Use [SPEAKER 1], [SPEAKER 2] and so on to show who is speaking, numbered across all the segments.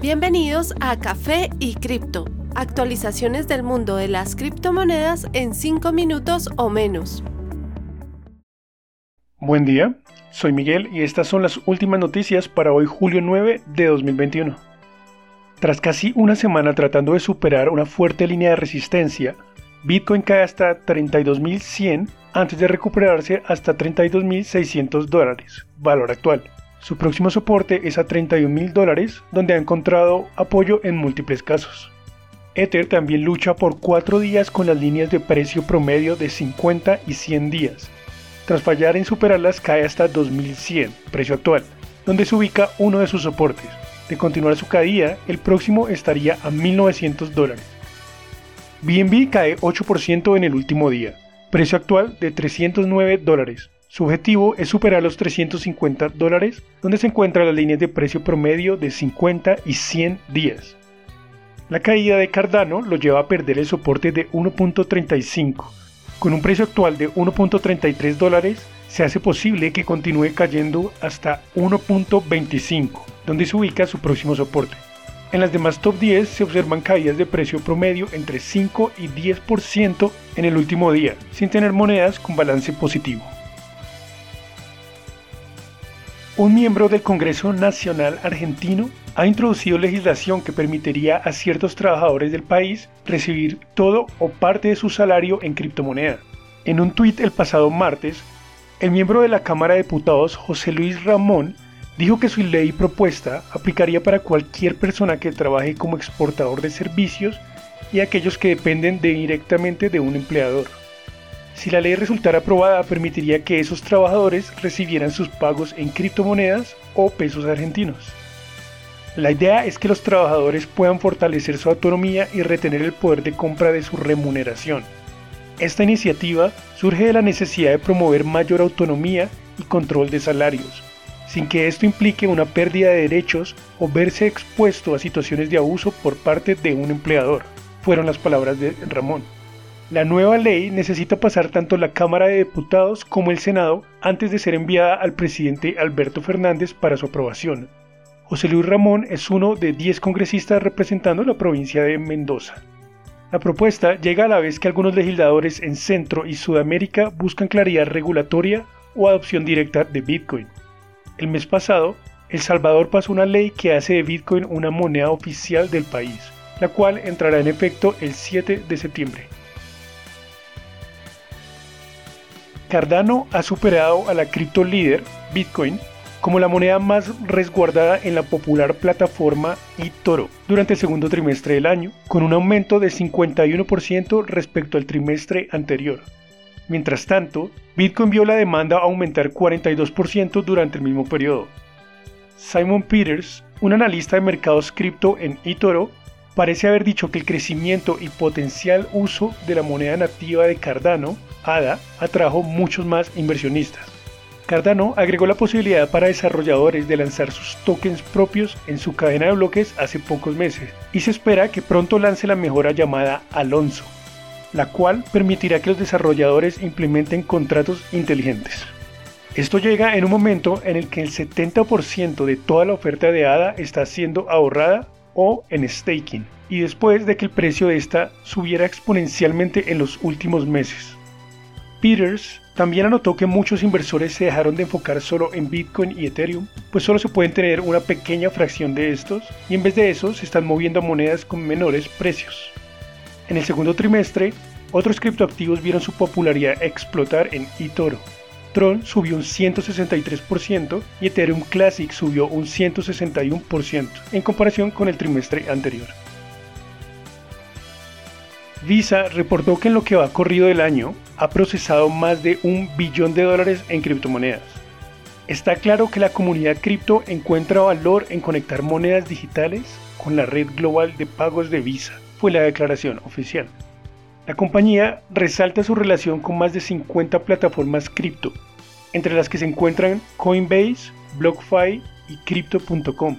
[SPEAKER 1] Bienvenidos a Café y Cripto, actualizaciones del mundo de las criptomonedas en 5 minutos o menos.
[SPEAKER 2] Buen día, soy Miguel y estas son las últimas noticias para hoy julio 9 de 2021. Tras casi una semana tratando de superar una fuerte línea de resistencia, Bitcoin cae hasta 32.100 antes de recuperarse hasta 32.600 dólares, valor actual. Su próximo soporte es a 31 mil dólares, donde ha encontrado apoyo en múltiples casos. Ether también lucha por cuatro días con las líneas de precio promedio de 50 y 100 días. Tras fallar en superarlas cae hasta 2100, precio actual, donde se ubica uno de sus soportes. De continuar su caída, el próximo estaría a 1900 dólares. BNB cae 8% en el último día, precio actual de 309 dólares. Su objetivo es superar los 350 dólares, donde se encuentran las líneas de precio promedio de 50 y 100 días. La caída de Cardano lo lleva a perder el soporte de 1.35. Con un precio actual de 1.33 dólares, se hace posible que continúe cayendo hasta 1.25, donde se ubica su próximo soporte. En las demás top 10 se observan caídas de precio promedio entre 5 y 10% en el último día, sin tener monedas con balance positivo. Un miembro del Congreso Nacional Argentino ha introducido legislación que permitiría a ciertos trabajadores del país recibir todo o parte de su salario en criptomoneda. En un tuit el pasado martes, el miembro de la Cámara de Diputados José Luis Ramón dijo que su ley propuesta aplicaría para cualquier persona que trabaje como exportador de servicios y aquellos que dependen directamente de un empleador. Si la ley resultara aprobada, permitiría que esos trabajadores recibieran sus pagos en criptomonedas o pesos argentinos. La idea es que los trabajadores puedan fortalecer su autonomía y retener el poder de compra de su remuneración. Esta iniciativa surge de la necesidad de promover mayor autonomía y control de salarios, sin que esto implique una pérdida de derechos o verse expuesto a situaciones de abuso por parte de un empleador, fueron las palabras de Ramón. La nueva ley necesita pasar tanto la Cámara de Diputados como el Senado antes de ser enviada al presidente Alberto Fernández para su aprobación. José Luis Ramón es uno de 10 congresistas representando la provincia de Mendoza. La propuesta llega a la vez que algunos legisladores en Centro y Sudamérica buscan claridad regulatoria o adopción directa de Bitcoin. El mes pasado, El Salvador pasó una ley que hace de Bitcoin una moneda oficial del país, la cual entrará en efecto el 7 de septiembre. Cardano ha superado a la cripto líder, Bitcoin, como la moneda más resguardada en la popular plataforma eToro durante el segundo trimestre del año, con un aumento de 51% respecto al trimestre anterior. Mientras tanto, Bitcoin vio la demanda aumentar 42% durante el mismo periodo. Simon Peters, un analista de mercados cripto en eToro, parece haber dicho que el crecimiento y potencial uso de la moneda nativa de Cardano ADA atrajo muchos más inversionistas. Cardano agregó la posibilidad para desarrolladores de lanzar sus tokens propios en su cadena de bloques hace pocos meses y se espera que pronto lance la mejora llamada Alonso, la cual permitirá que los desarrolladores implementen contratos inteligentes. Esto llega en un momento en el que el 70% de toda la oferta de ADA está siendo ahorrada o en staking, y después de que el precio de esta subiera exponencialmente en los últimos meses. Peters también anotó que muchos inversores se dejaron de enfocar solo en Bitcoin y Ethereum, pues solo se pueden tener una pequeña fracción de estos y en vez de eso se están moviendo a monedas con menores precios. En el segundo trimestre, otros criptoactivos vieron su popularidad explotar en eToro. Tron subió un 163% y Ethereum Classic subió un 161% en comparación con el trimestre anterior. Visa reportó que en lo que va corrido del año ha procesado más de un billón de dólares en criptomonedas. Está claro que la comunidad cripto encuentra valor en conectar monedas digitales con la red global de pagos de Visa, fue la declaración oficial. La compañía resalta su relación con más de 50 plataformas cripto, entre las que se encuentran Coinbase, BlockFi y Crypto.com.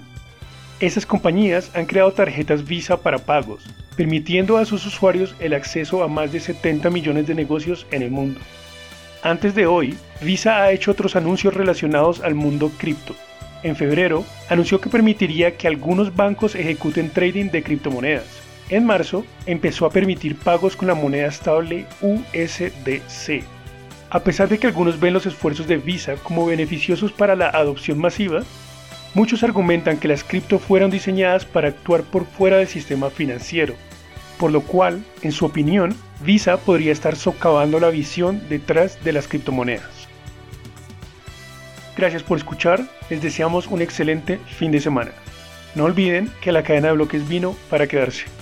[SPEAKER 2] Esas compañías han creado tarjetas Visa para pagos, permitiendo a sus usuarios el acceso a más de 70 millones de negocios en el mundo. Antes de hoy, Visa ha hecho otros anuncios relacionados al mundo cripto. en febrero, anunció que permitiría que algunos bancos ejecuten trading de criptomonedas. En marzo, empezó a permitir pagos con la moneda estable USDC. A pesar de que algunos ven los esfuerzos de Visa como beneficiosos para la adopción masiva, muchos argumentan que las cripto fueron diseñadas para actuar por fuera del sistema financiero, por lo cual, en su opinión, Visa podría estar socavando la visión detrás de las criptomonedas. Gracias por escuchar, les deseamos un excelente fin de semana. No olviden que la cadena de bloques vino para quedarse.